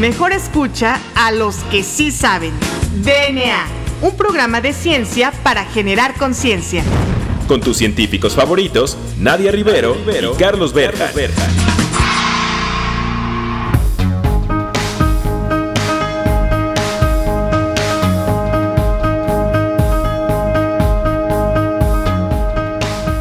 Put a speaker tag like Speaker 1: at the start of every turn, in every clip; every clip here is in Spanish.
Speaker 1: Mejor escucha a los que sí saben. DNA, un programa de ciencia para generar conciencia.
Speaker 2: Con tus científicos favoritos, Nadia Rivero, y Carlos Berja.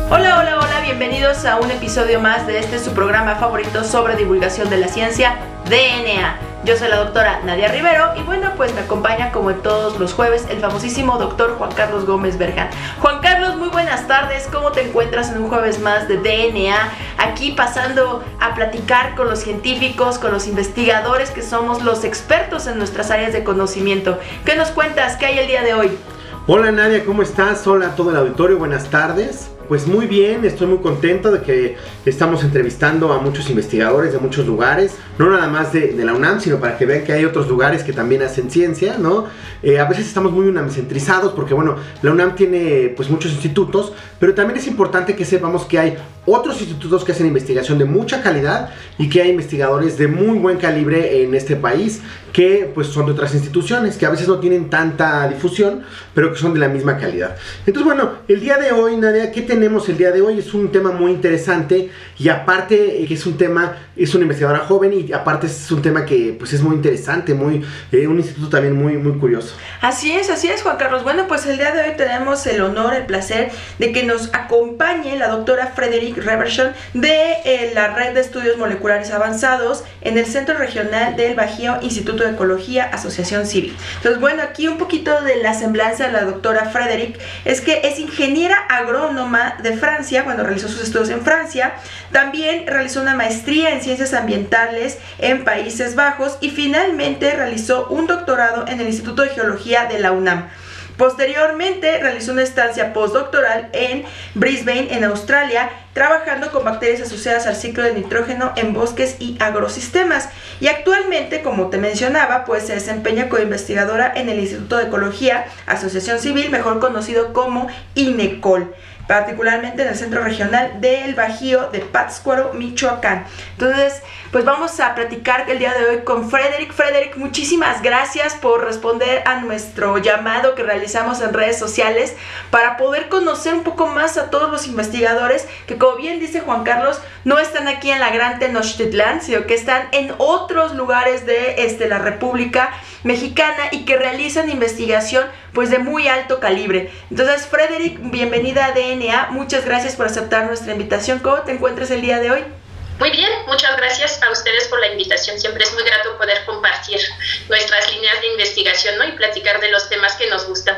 Speaker 3: Hola, hola, hola, bienvenidos a un episodio más de este su programa favorito sobre divulgación de la ciencia, DNA. Yo soy la doctora Nadia Rivero y bueno, pues me acompaña como todos los jueves el famosísimo doctor Juan Carlos Gómez Berjan. Juan Carlos, muy buenas tardes, ¿cómo te encuentras en un jueves más de DNA? Aquí pasando a platicar con los científicos, con los investigadores que somos los expertos en nuestras áreas de conocimiento. ¿Qué nos cuentas? ¿Qué hay el día de hoy?
Speaker 4: Hola Nadia, ¿cómo estás? Hola a todo el auditorio, buenas tardes. Pues muy bien, estoy muy contento de que estamos entrevistando a muchos investigadores de muchos lugares, no nada más de, la UNAM, sino para que vean que hay otros lugares que también hacen ciencia, ¿no? Eh, a veces estamos muy unamcentrizados porque, bueno, la UNAM tiene pues muchos institutos, pero también es importante que sepamos que hay otros institutos que hacen investigación de mucha calidad y que hay investigadores de muy buen calibre en este país que pues son de otras instituciones que a veces no tienen tanta difusión, pero que son de la misma calidad. Entonces, bueno, el día de hoy, Nadia, ¿qué tenemos el día de hoy? Es un tema muy interesante y aparte eh, es un tema, es una investigadora joven y aparte es un tema que pues es muy interesante, muy, eh, un instituto también muy, muy curioso.
Speaker 3: Así es, así es, Juan Carlos. Bueno, pues el día de hoy tenemos el honor, el placer de que nos acompañe la doctora Frederick Reversion de eh, la Red de Estudios Moleculares Avanzados en el Centro Regional del Bajío Instituto de Ecología Asociación Civil. Entonces, bueno, aquí un poquito de la semblanza de la doctora Frederick es que es ingeniera agrónoma de Francia cuando realizó sus estudios en Francia. También realizó una maestría en ciencias ambientales en Países Bajos y finalmente realizó un doctorado en el Instituto de Geología de la UNAM. Posteriormente realizó una estancia postdoctoral en Brisbane, en Australia, trabajando con bacterias asociadas al ciclo de nitrógeno en bosques y agrosistemas. Y actualmente, como te mencionaba, pues se desempeña como investigadora en el Instituto de Ecología, Asociación Civil, mejor conocido como INECOL particularmente en el centro regional del Bajío de Pátzcuaro, Michoacán. Entonces, pues vamos a platicar el día de hoy con Frederick. Frederick, muchísimas gracias por responder a nuestro llamado que realizamos en redes sociales para poder conocer un poco más a todos los investigadores que, como bien dice Juan Carlos, no están aquí en la Gran Tenochtitlán, sino que están en otros lugares de este, la República Mexicana y que realizan investigación pues de muy alto calibre. Entonces, Frederick, bienvenida a DNA. Muchas gracias por aceptar nuestra invitación. ¿Cómo te encuentras el día de hoy?
Speaker 5: Muy bien, muchas gracias a ustedes por la invitación. Siempre es muy grato poder compartir nuestras líneas de investigación ¿no? y platicar de los temas que nos gustan.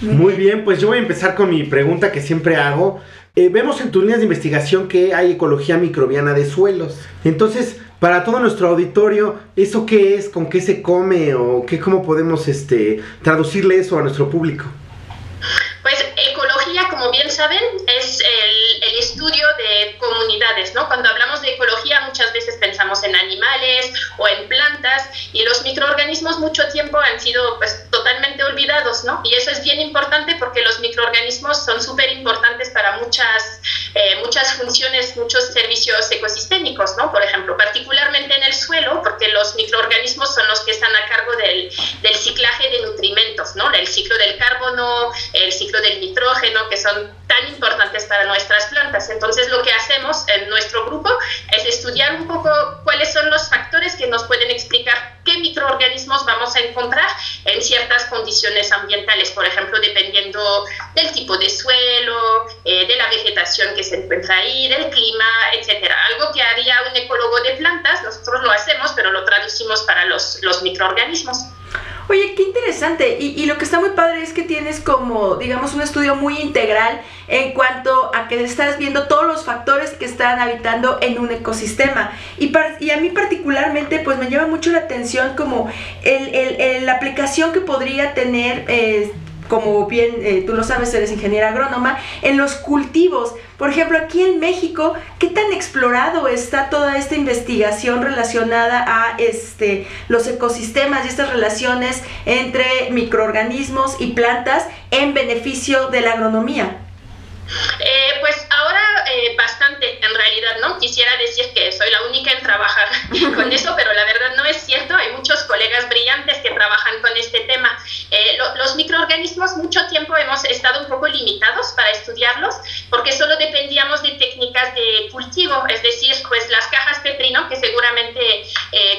Speaker 4: Muy bien, pues yo voy a empezar con mi pregunta que siempre hago. Eh, vemos en tus líneas de investigación que hay ecología microbiana de suelos. Entonces, para todo nuestro auditorio, ¿eso qué es? ¿Con qué se come? ¿O qué, cómo podemos este, traducirle eso a nuestro público?
Speaker 5: Pues ecología, como bien saben, es el, estudio de comunidades, ¿no? Cuando hablamos de ecología muchas veces pensamos en animales o en plantas y los microorganismos mucho tiempo han sido pues totalmente olvidados, ¿no? Y eso es bien importante porque los microorganismos son súper importantes para muchas, eh, muchas funciones, muchos servicios ecosistémicos, ¿no? Por ejemplo, particularmente en el suelo, porque los microorganismos son los que están a cargo del, del ciclaje de nutrimentos, ¿no? El ciclo del carbono, el ciclo del nitrógeno, que son tan importantes para nuestras plantas. Entonces, lo que hacemos en nuestro grupo es estudiar un poco cuáles son los factores que nos pueden explicar qué microorganismos vamos a encontrar en ciertas condiciones ambientales, por ejemplo, dependiendo del tipo de suelo, eh, de la vegetación que se encuentra ahí, del clima, etcétera. Algo que haría un ecólogo de plantas, nosotros lo hacemos, pero lo traducimos para los, los microorganismos.
Speaker 3: Oye, qué interesante. Y, lo que está muy padre es que tienes como, digamos, un estudio muy integral en cuanto a que estás viendo todos los factores que están habitando en un ecosistema. Y, a mí particularmente, pues me llama mucho la atención como el, la aplicación que podría tener... Eh, como bien eh, tú lo sabes, eres ingeniera agrónoma, en los cultivos. Por ejemplo, aquí en México, ¿qué tan explorado está toda esta investigación relacionada a este, los ecosistemas y estas relaciones entre microorganismos y plantas en beneficio de la agronomía?
Speaker 5: Eh, pues ahora eh, bastante, en realidad, ¿no? Quisiera decir que soy la única en trabajar con eso, pero la verdad no es cierto. Hay muchos colegas brillantes que trabajan con este tema. Eh, los microorganismos mucho tiempo hemos estado un poco limitados para estudiarlos porque solo dependíamos de técnicas de cultivo, es decir, pues las cajas Petrino que seguramente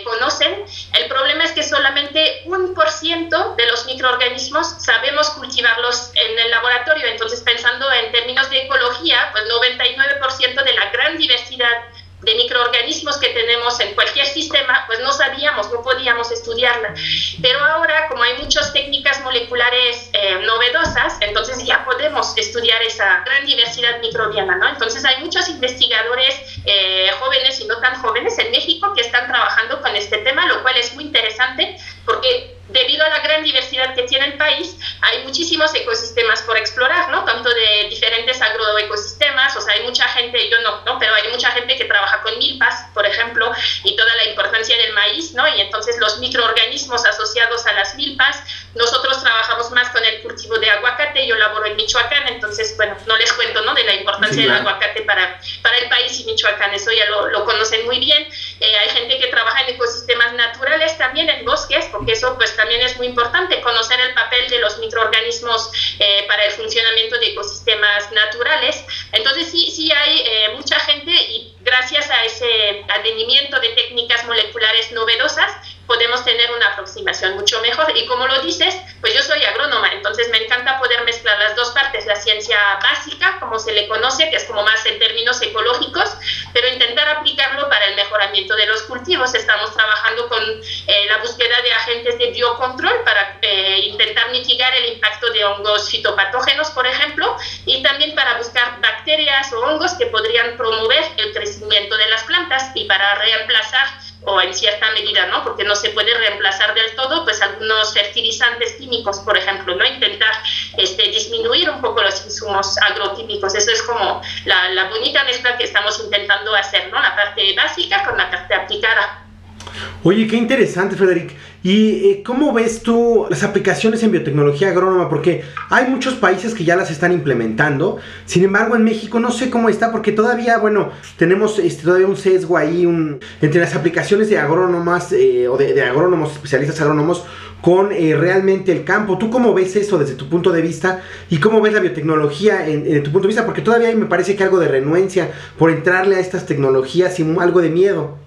Speaker 5: conocen. El problema es que solamente un por ciento de los microorganismos sabemos cultivarlos en el laboratorio. Entonces, pensando en términos de ecología, pues 99% de la gran diversidad de microorganismos que tenemos en cualquier sistema, pues no sabíamos, no podíamos estudiarla. Pero ahora, como hay muchas técnicas moleculares eh, novedosas, entonces ya podemos estudiar esa gran diversidad microbiana, ¿no? Entonces hay muchos investigadores eh, jóvenes y no tan jóvenes en México que están trabajando con este tema, lo cual es muy interesante porque debido a la gran diversidad que tiene el país, hay muchísimos ecosistemas por explorar, ¿no? Tanto de diferentes agroecosistemas, o sea, hay mucha gente, yo no, ¿no? Pero hay mucha gente que trabaja con milpas, por ejemplo, y toda la importancia del maíz, ¿no? Y entonces los microorganismos asociados a las milpas, nosotros trabajamos más con el cultivo de aguacate, yo laboro en Michoacán, entonces, bueno, no les cuento, ¿no? De la importancia del aguacate para, para el país y Michoacán, eso ya lo, lo conocen muy bien. Eh, hay gente que trabaja en ecosistemas naturales también, en bosques, porque eso, pues, también es muy importante conocer el papel de los microorganismos eh, para el funcionamiento de ecosistemas naturales. Entonces sí, sí hay eh, mucha gente y gracias a ese advenimiento de técnicas moleculares novedosas, podemos tener una aproximación mucho mejor. Y como lo dices, pues yo soy agrónoma, entonces me encanta poder mezclar las dos partes, la ciencia básica, como se le conoce, que es como más en términos ecológicos, pero intentar aplicarlo para el mejoramiento de los cultivos. Estamos trabajando con eh, la búsqueda de agentes de biocontrol para eh, intentar mitigar el impacto de hongos fitopatógenos, por ejemplo, y también para buscar bacterias o hongos que podrían promover el crecimiento de las plantas y para reemplazar o en cierta medida, ¿no? Porque no se puede reemplazar del todo, pues algunos fertilizantes químicos, por ejemplo, ¿no? Intentar este, disminuir un poco los insumos agroquímicos. Eso es como la, la bonita mezcla que estamos intentando hacer, ¿no? La parte básica con la parte aplicada.
Speaker 4: Oye, qué interesante, Frederic. ¿Y eh, cómo ves tú las aplicaciones en biotecnología agrónoma? Porque hay muchos países que ya las están implementando. Sin embargo, en México no sé cómo está, porque todavía, bueno, tenemos este, todavía un sesgo ahí entre las aplicaciones de agrónomas eh, o de, agrónomos, especialistas agrónomos, con eh, realmente el campo. ¿Tú cómo ves eso desde tu punto de vista? ¿Y cómo ves la biotecnología en, tu punto de vista? Porque todavía me parece que algo de renuencia por entrarle a estas tecnologías y algo de miedo.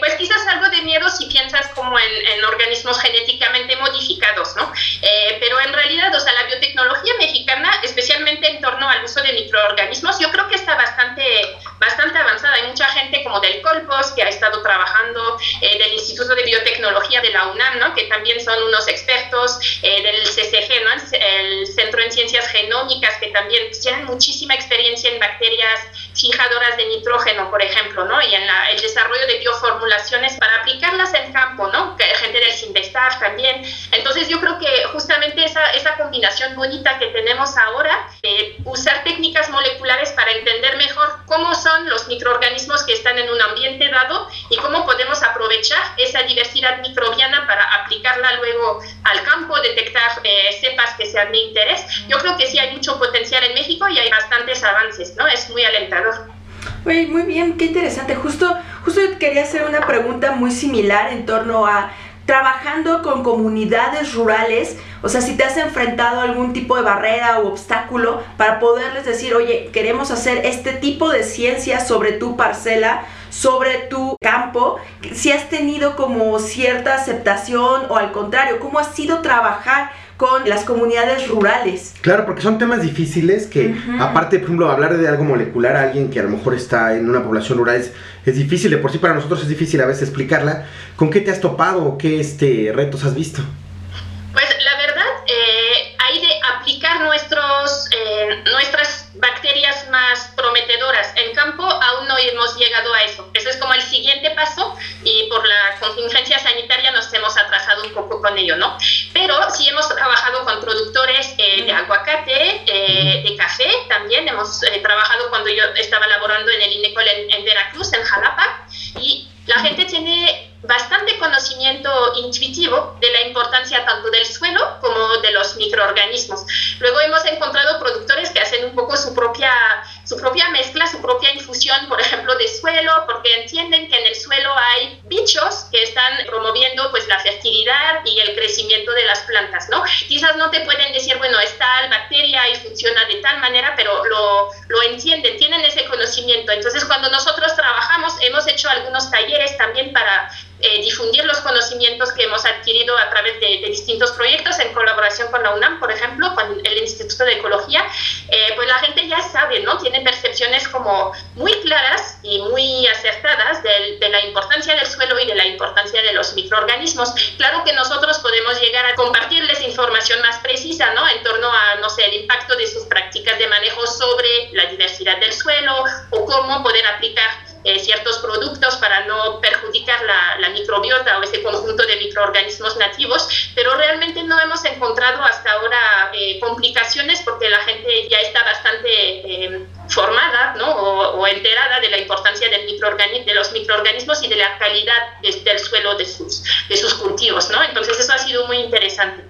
Speaker 5: pues quizás algo de miedo si piensas como en, organismos genéticamente modificados, ¿no? Eh, pero en realidad, o sea, la biotecnología mexicana, especialmente en torno al uso de microorganismos, yo creo que está bastante, bastante avanzada. Hay mucha gente como del Colpos que ha estado trabajando, eh, del Instituto de Biotecnología de la UNAM, ¿no? Que también son unos expertos, eh, del CCG, ¿no? El Centro en Ciencias Genómicas, que también tienen muchísima experiencia en bacterias fijadoras de nitrógeno, por ejemplo, ¿no? Y en la, el desarrollo de bioformulaciones para aplicarlas en campo, ¿no? Gente del Sinvestar también. Entonces yo creo que justamente esa, esa combinación bonita que tenemos ahora, eh, usar técnicas moleculares para entender mejor cómo son los microorganismos que están en un ambiente dado y cómo podemos aprovechar esa diversidad microbiana para aplicarla luego al campo, detectar eh, cepas que sean de interés. Yo creo que sí hay mucho potencial en México y hay bastantes avances, ¿no? Es muy alentador.
Speaker 3: Muy, bien, qué interesante. Justo, justo quería hacer una pregunta muy similar en torno a trabajando con comunidades rurales, o sea, si te has enfrentado a algún tipo de barrera o obstáculo para poderles decir, oye, queremos hacer este tipo de ciencia sobre tu parcela, sobre tu campo, si has tenido como cierta aceptación o al contrario, cómo ha sido trabajar con las comunidades rurales.
Speaker 4: Claro, porque son temas difíciles que, uh -huh. aparte, por ejemplo, hablar de algo molecular a alguien que a lo mejor está en una población rural es, es, difícil, de por sí para nosotros es difícil a veces explicarla. ¿Con qué te has topado o qué este, retos has visto?
Speaker 5: Pues la verdad, eh, hay de aplicar nuestros, eh, nuestras bacterias más prometedoras en campo, aún no hemos llegado a eso. Eso es como el siguiente paso y por la contingencia sanitaria nos hemos atrasado un poco con ello, ¿no? Pero sí hemos trabajado con productores eh, de aguacate, eh, de café también. Hemos eh, trabajado cuando yo estaba laborando en el INECOL en, en Veracruz, en Jalapa, y la gente tiene bastante conocimiento intuitivo de la importancia tanto del suelo como de los microorganismos. Luego hemos encontrado productores que hacen un poco su propia, su propia mezcla, su propia infusión, por ejemplo, de suelo, porque entienden que en el suelo hay bichos que están promoviendo pues la fertilidad y el crecimiento de las plantas, ¿no? Quizás no te pueden decir, bueno, es tal bacteria y funciona de tal manera, pero lo, lo entienden, tienen ese conocimiento. Entonces, cuando nosotros trabajamos, hemos hecho algunos talleres también para eh, difundir los conocimientos que hemos adquirido a través de, distintos proyectos en colaboración con la UNAM, por ejemplo, con el Instituto de Ecología, eh, pues la gente ya sabe, ¿no? Tiene percepciones como muy claras y muy acertadas de, de la importancia del suelo y de la importancia de los microorganismos. Claro que nosotros podemos llegar a compartirles información más precisa, ¿no? En torno a, no sé, el impacto de sus prácticas de manejo sobre la diversidad del suelo o cómo poder aplicar eh, ciertos productos para no perjudicar la, microbiota o ese conjunto de microorganismos nativos, pero realmente no hemos encontrado hasta ahora eh, complicaciones porque la gente ya está bastante eh, formada ¿no? o, enterada de la importancia del de los microorganismos y de la calidad de, del suelo de sus, de sus cultivos. ¿no? Entonces eso ha sido muy interesante.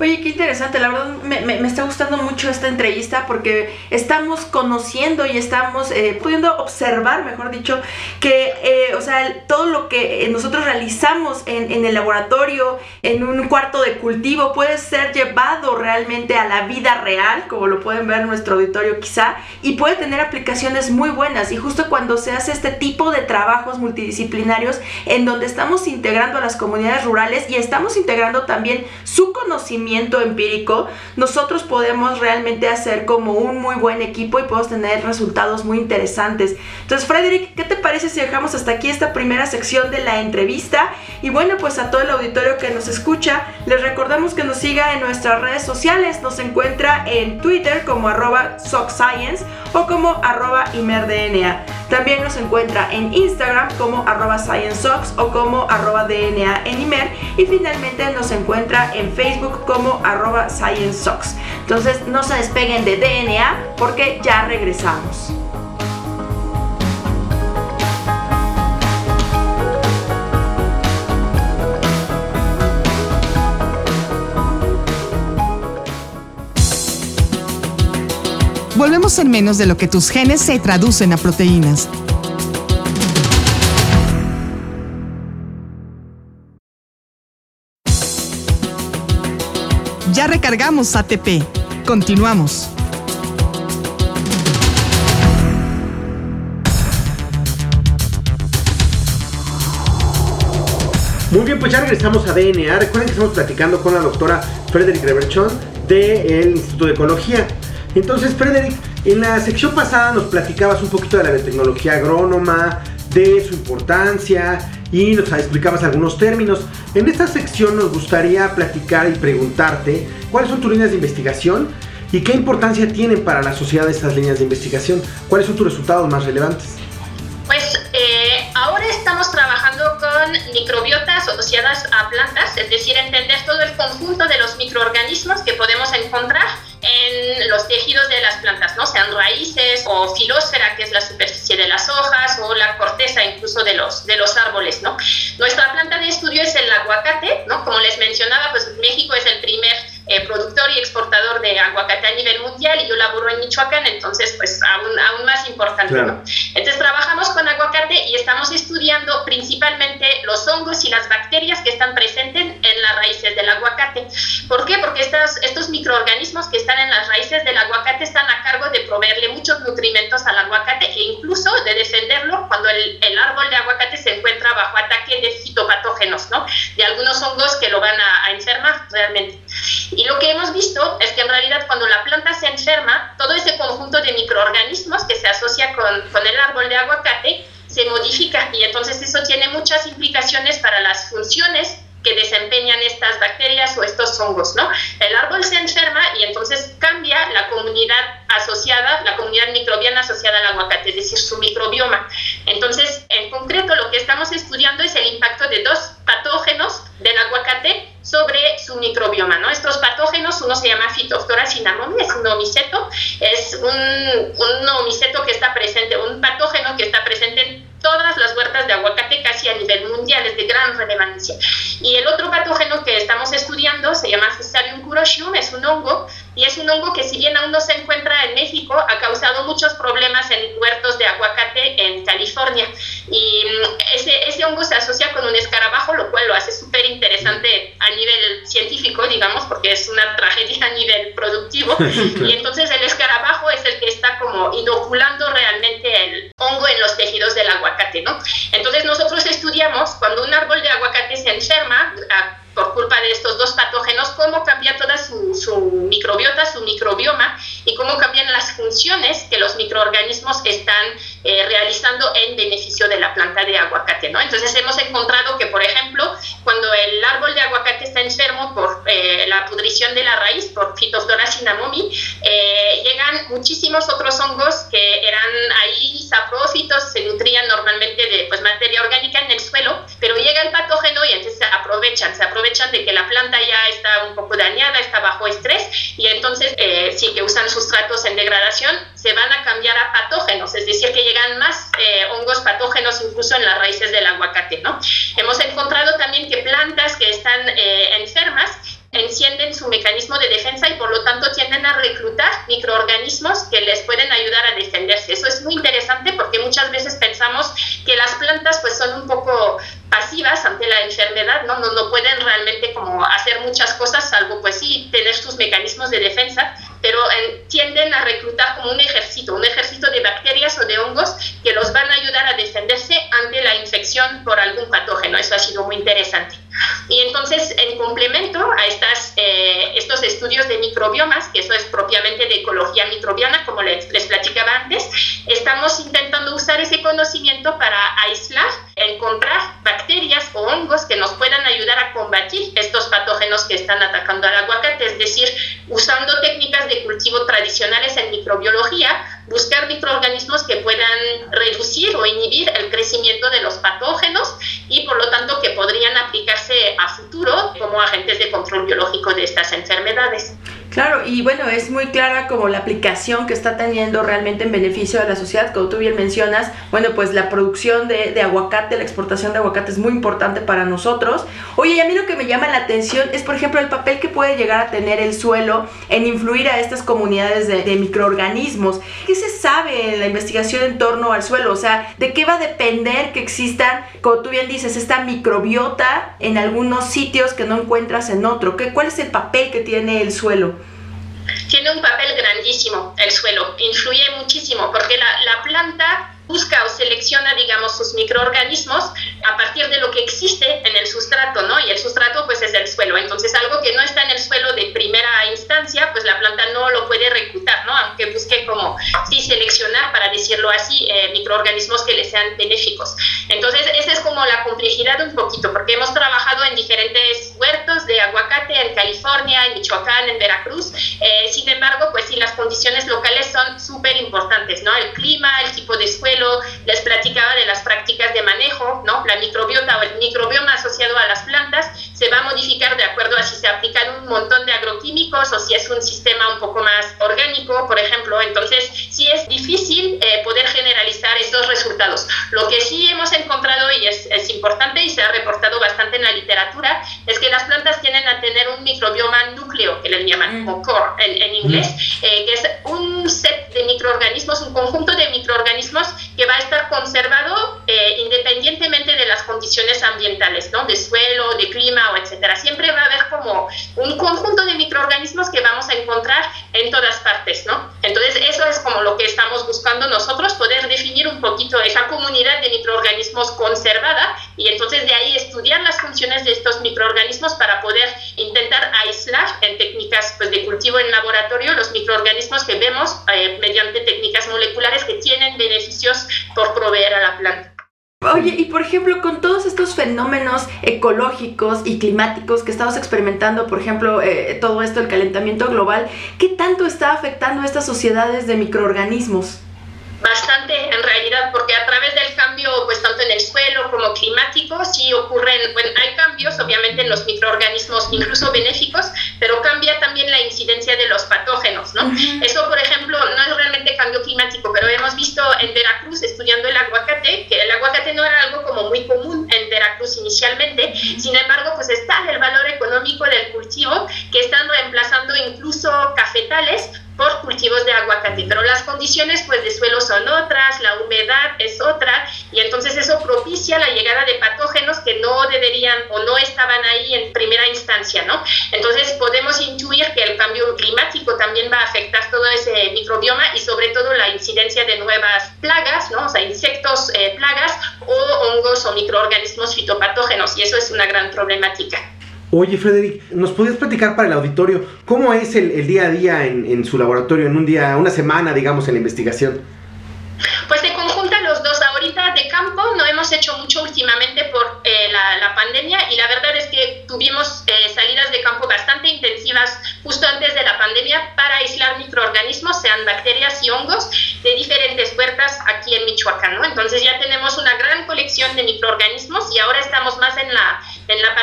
Speaker 3: Oye, qué interesante, la verdad me, está gustando mucho esta entrevista porque estamos conociendo y estamos eh, pudiendo observar, mejor dicho, que, eh, o sea, todo lo que nosotros realizamos en, en, el laboratorio, en un cuarto de cultivo, puede ser llevado realmente a la vida real, como lo pueden ver en nuestro auditorio quizá, y puede tener aplicaciones muy buenas. Y justo cuando se hace este tipo de trabajos multidisciplinarios en donde estamos integrando a las comunidades rurales y estamos integrando también su conocimiento, conocimiento empírico, nosotros podemos realmente hacer como un muy buen equipo y podemos tener resultados muy interesantes. Entonces, Frederick, ¿qué te parece si dejamos hasta aquí esta primera sección de la entrevista? Y bueno, pues a todo el auditorio que nos escucha, les recordamos que nos siga en nuestras redes sociales. Nos encuentra en Twitter como arroba SockScience o como arroba ImerDNA. También nos encuentra en Instagram como arroba ScienceSox o como arroba DNA en Imer. Y finalmente nos encuentra en Facebook como arroba ScienceSox. Entonces no se despeguen de DNA porque ya regresamos.
Speaker 1: Volvemos en menos de lo que tus genes se traducen a proteínas. Ya recargamos ATP. Continuamos.
Speaker 4: Muy bien, pues ya regresamos a DNA. Recuerden que estamos platicando con la doctora Frederick Reverchon del Instituto de Ecología. Entonces, Frederick, en la sección pasada nos platicabas un poquito de la biotecnología agrónoma, de su importancia y nos explicabas algunos términos. En esta sección nos gustaría platicar y preguntarte cuáles son tus líneas de investigación y qué importancia tienen para la sociedad estas líneas de investigación. ¿Cuáles son tus resultados más relevantes?
Speaker 5: Pues eh, ahora estamos trabajando con microbiotas asociadas a plantas, es decir, entender todo el conjunto de los microorganismos que podemos raíces o filósfera, que es la superficie de las hojas, o la corteza incluso de los, de los árboles, ¿no? Nuestra planta de estudio es el aguacate, ¿no? Como les mencionaba, pues México es el primer eh, productor y exportador de aguacate a nivel mundial y yo laboro en Michoacán, entonces pues aún, aún más importante. Claro. ¿no? Entonces trabajamos con estudiando principalmente los hongos y las bacterias que están presentes en las raíces del aguacate. ¿Por qué? Porque estos microorganismos que están en las raíces del aguacate están a cargo de proveerle muchos nutrimentos al aguacate e incluso de defenderlo cuando el, árbol de aguacate se encuentra bajo ataque de fitopatógenos, ¿no? De algunos hongos que lo van a, enfermar realmente. Y lo que hemos visto es que en realidad cuando la planta se enferma, todo ese conjunto de microorganismos que se asocia con el árbol de aguacate se modifica y entonces eso tiene muchas implicaciones para las funciones que desempeñan estas bacterias o estos hongos, ¿no? El árbol se enferma y entonces cambia la comunidad asociada, la comunidad microbiana asociada al aguacate, es decir, su microbioma. Entonces, en concreto, lo que estamos estudiando es el impacto de dos patógenos del aguacate sobre su microbioma, ¿no? Estos patógenos, uno se llama Phytophthora cinnamomum, es un omiceto, es un, un omiceto que está presente, un patógeno que está presente en todas las huertas de aguacate casi a nivel mundial, es de gran relevancia. Y el otro patógeno que estamos estudiando se llama Fusarium curoshium, es un hongo, y es un hongo que si bien aún no se encuentra en México, ha causado muchos problemas en huertos de aguacate en California. Y mm, ese, hongo se asocia con un escarabajo, lo cual lo hace científico, digamos, porque es una tragedia a nivel productivo. y entonces el escarabajo es el que está como inoculando realmente el hongo en los tejidos del aguacate ¿no? Entonces nosotros estudiamos cuando un árbol de aguacate se enferma, por culpa de estos dos patógenos, cómo cambia toda su, su, microbiota, su microbioma y cómo cambian las funciones que los microorganismos están eh, realizando en beneficio de la planta de aguacate. ¿no? Entonces hemos encontrado que, por ejemplo, cuando el árbol de aguacate está enfermo por eh, la pudrición de la raíz, por Phytophthora cinnamomi, eh, llegan muchísimos otros hongos que eran ahí saprófitos, se nutrían normalmente de pues, materia orgánica en el suelo, pero llega el patógeno y entonces se aprovechan, se aprovechan aprovechan de que la planta ya está un poco dañada, está bajo estrés y entonces eh, sí que usan sustratos en degradación, se van a cambiar a patógenos, es decir, que llegan más eh, hongos patógenos incluso en las raíces del aguacate, ¿no? Hemos encontrado también que plantas que están eh, enfermas encienden su mecanismo de defensa y por lo tanto tienden a reclutar microorganismos que les pueden ayudar a defenderse. Eso es muy interesante porque muchas veces pensamos que las plantas pues son un poco pasivas ante la enfermedad, ¿no? No, no pueden realmente como hacer muchas cosas, salvo pues sí tener sus mecanismos de defensa, pero eh, tienden a reclutar como un ejército, un ejército de bacterias o de hongos que los van a ayudar a defenderse ante la infección por algún patógeno. Eso ha sido muy interesante. Y entonces, en complemento a estas, eh, estos estudios de microbiomas, que eso es propiamente de ecología microbiana, como les, les platicaba antes, estamos intentando usar ese conocimiento para aislar, encontrar bacterias o hongos que nos puedan ayudar a combatir estos patógenos que están atacando al aguacate, es decir, usando técnicas de cultivo tradicionales en microbiología, buscar microorganismos que puedan reducir o inhibir el crecimiento de los patógenos y por lo tanto que podrían aplicarse a futuro como agentes de control biológico de estas enfermedades.
Speaker 3: Claro, y bueno, es muy clara como la aplicación que está teniendo realmente en beneficio de la sociedad, como tú bien mencionas, bueno, pues la producción de, aguacate, la exportación de aguacate es muy importante para nosotros. Oye, y a mí lo que me llama la atención es, por ejemplo, el papel que puede llegar a tener el suelo en influir a estas comunidades de, de microorganismos. ¿Qué se sabe en la investigación en torno al suelo? O sea, ¿de qué va a depender que existan, como tú bien dices, esta microbiota en algunos sitios que no encuentras en otro? ¿Qué, ¿Cuál es el papel que tiene el suelo?
Speaker 5: Tiene un papel grandísimo el suelo, influye muchísimo porque la, la planta busca o selecciona, digamos, sus microorganismos a partir de lo que existe en el sustrato, ¿no? Y el sustrato, pues, es el suelo. Entonces, algo que no está en el suelo de primera instancia, pues la planta no lo puede reclutar, ¿no? Aunque busque como, sí, seleccionar, para decirlo así, eh, microorganismos que le sean benéficos. Entonces, esa es como la complejidad un poquito, porque hemos trabajado en diferentes huertos de aguacate en California, en Michoacán, en Veracruz. Eh, sin embargo, pues sí, las condiciones locales son súper importantes, ¿no? El clima, el tipo de suelo, les platicaba de las prácticas de manejo, ¿no? La microbiota o el microbioma asociado a las plantas se va a modificar de acuerdo a si se aplican un montón de agroquímicos o si es un sistema un poco más orgánico, por ejemplo. Entonces, sí es difícil eh, poder generalizar estos resultados. Lo que sí hemos encontrado y es, es, importante y se ha reportado bastante en la literatura es que las plantas tienden a tener un microbioma núcleo, que le llaman, o core en, en inglés, eh, que es un set de microorganismos, un conjunto de microorganismos que va a estar conservado eh, independientemente de las condiciones ambientales, ¿no? De suelo, de clima o etcétera. Siempre va a haber como un conjunto de microorganismos que vamos a encontrar en todas partes, ¿no? Entonces, eso es como lo que estamos buscando nosotros, poder definir un poquito esa comunidad de microorganismos conservada y entonces de ahí estudiar las funciones de estos microorganismos para poder intentar aislar en técnicas pues, de cultivo en laboratorio los microorganismos que vemos eh, mediante técnicas moleculares que tienen beneficios por proveer a la planta.
Speaker 3: Oye, y por ejemplo, con todos estos fenómenos ecológicos y climáticos que estamos experimentando, por ejemplo, eh, todo esto, el calentamiento global, ¿qué tanto está afectando a estas sociedades de microorganismos?
Speaker 5: Bastante en realidad, porque a través del cambio, pues tanto en el suelo como climático, sí ocurren, bueno, hay cambios obviamente en los microorganismos, incluso benéficos, pero cambia también la incidencia de los patógenos, ¿no? Eso, por ejemplo, no es realmente cambio climático, pero hemos visto en Veracruz, estudiando el aguacate, que el aguacate no era algo como muy común en Veracruz inicialmente, sin embargo, pues está el valor económico del cultivo, que están reemplazando incluso cafetales por cultivos de aguacate, pero las condiciones pues de suelo son otras, la humedad es otra y entonces eso propicia la llegada de patógenos que no deberían o no estaban ahí en primera instancia, ¿no? Entonces podemos intuir que el cambio climático también va a afectar todo ese microbioma y sobre todo la incidencia de nuevas plagas, ¿no? O sea, insectos, eh, plagas o hongos o microorganismos fitopatógenos y eso es una gran problemática.
Speaker 4: Oye, Frederick, ¿nos podías platicar para el auditorio cómo es el, día a día en, en, su laboratorio, en un día, una semana, digamos, en la investigación?
Speaker 5: Pues se conjuntan los dos. Ahorita de campo no hemos hecho mucho últimamente por eh, la, la, pandemia y la verdad es que tuvimos eh, salidas de campo bastante intensivas justo antes de la pandemia para aislar microorganismos, sean bacterias y hongos, de diferentes huertas aquí en Michoacán. ¿no? Entonces ya tenemos una gran colección de microorganismos y ahora estamos más en la, en la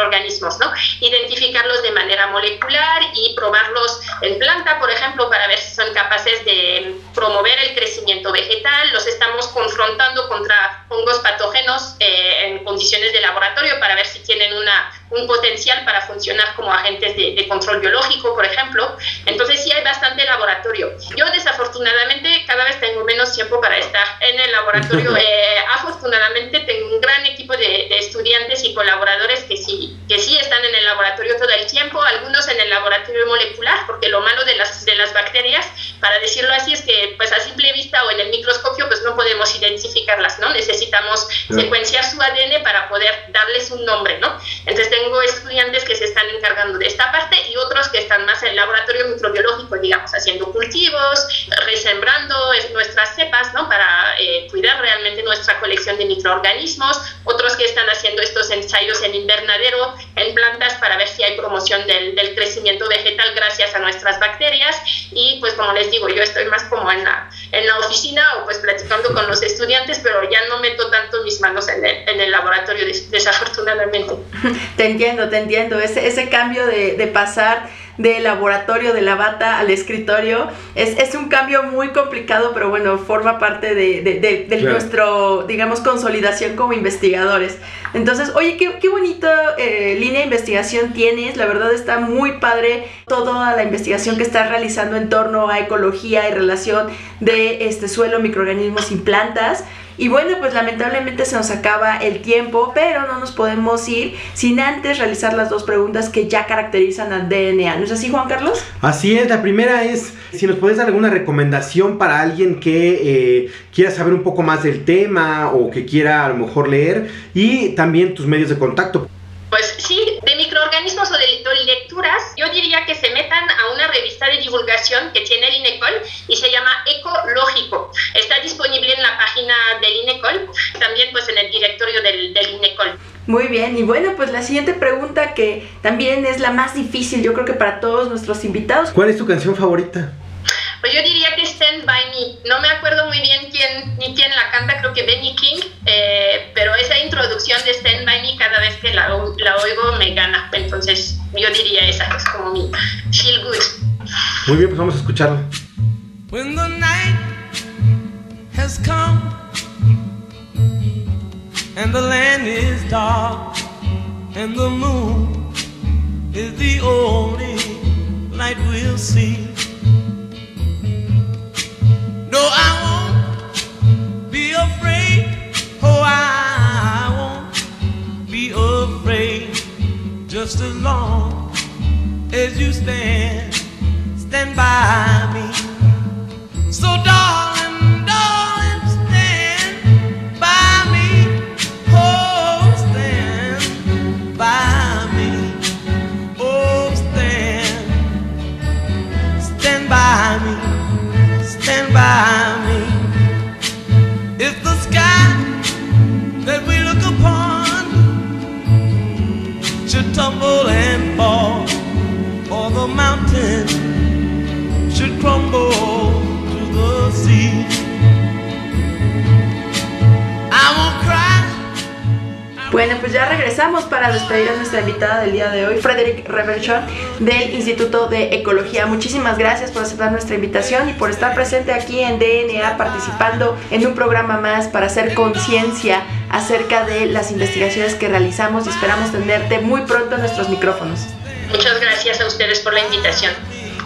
Speaker 5: microorganismos, ¿no? identificarlos de manera molecular y probarlos en planta, por ejemplo, para ver si son capaces de promover el crecimiento vegetal, los estamos confrontando contra hongos patógenos eh, en condiciones de laboratorio para ver si tienen una, un potencial para funcionar como agentes de, control biológico, por ejemplo. Entonces sí hay bastante laboratorio. Yo desafortunadamente cada vez tengo menos tiempo para estar en el laboratorio. Eh, afortunadamente tengo un gran equipo de, de, estudiantes y colaboradores que sí están en el laboratorio todo el tiempo, algunos en el laboratorio molecular, porque lo malo de las, de las bacterias, para decirlo así, es que pues a simple vista o en el microscopio pues no podemos identificarlas, ¿no? Necesitamos secuenciar su ADN para poder darles un nombre, ¿no? Entonces tengo estudiantes que se están encargando de esta parte y otros que están más en el laboratorio microbiológico, digamos, haciendo cultivos, resembrando nuestras cepas, ¿no? Para eh, cuidar realmente nuestra colección de microorganismos, otros que están haciendo estos ensayos en invernadero, en plantas, para ver si hay promoción del, del crecimiento vegetal gracias a nuestras bacterias y pues como les digo, yo estoy más como en la, en la oficina o pues platicando con los estudiantes, pero ya no meto tanto mis manos en el, en el laboratorio, desafortunadamente.
Speaker 3: entiendo, te entiendo. Ese, ese cambio de, de pasar del laboratorio de la bata al escritorio. Es, es, un cambio muy complicado, pero bueno, forma parte de, de, de, de claro. nuestro, digamos, consolidación como investigadores. Entonces, oye, qué, qué bonita eh, línea de investigación tienes. La verdad está muy padre toda la investigación que estás realizando en torno a ecología y relación de este suelo, microorganismos y plantas. Y bueno, pues lamentablemente se nos acaba el tiempo, pero no nos podemos ir sin antes realizar las dos preguntas que ya caracterizan al DNA. ¿No es así, Juan Carlos?
Speaker 4: Así es, la primera es si nos puedes dar alguna recomendación para alguien que eh, quiera saber un poco más del tema o que quiera a lo mejor leer y también tus medios de contacto.
Speaker 5: Pues sí, de microorganismos o de, de, lecturas, yo diría que se metan a una revista de divulgación que tiene el INECOL y se llama Ecológico. Está disponible en la página del INECOL, también pues en el directorio del, del INECOL.
Speaker 3: Muy bien, y bueno, pues la siguiente pregunta que también es la más difícil, yo creo que para todos nuestros invitados.
Speaker 4: ¿Cuál es tu canción favorita?
Speaker 5: Pues yo diría que Stand By Me. No me acuerdo muy bien quién ni quién la canta, creo que Benny King, eh, pero esa introducción de Stand By Me cada vez que la, la oigo me gana. Entonces yo diría esa, es como mi feel good.
Speaker 4: Muy bien, pues vamos a escucharla.
Speaker 6: When the night has come and the land is dark and the moon is the only light we'll see. No, I won't be afraid. Oh, I won't be afraid. Just as long as you stand, stand by me. So, darling,
Speaker 3: invitada del día de hoy, Frederick Reverchon, del Instituto de Ecología. Muchísimas gracias por aceptar nuestra invitación y por estar presente aquí en DNA, participando en un programa más para hacer conciencia acerca de las investigaciones que realizamos y esperamos tenerte muy pronto en nuestros micrófonos.
Speaker 5: Muchas gracias a ustedes por la invitación.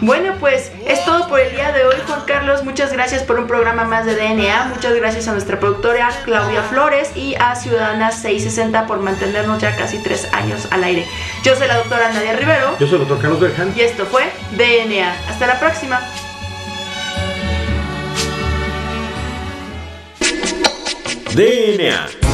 Speaker 3: Bueno, pues es todo por el día de hoy, Juan Carlos. Muchas gracias por un programa más de DNA. Muchas gracias a nuestra productora Claudia Flores y a Ciudadana 660 por mantenernos ya casi tres años al aire. Yo soy la doctora Nadia Rivero
Speaker 4: Yo soy el doctor Carlos Berjan.
Speaker 3: y esto fue DNA. Hasta la próxima.
Speaker 2: DNA.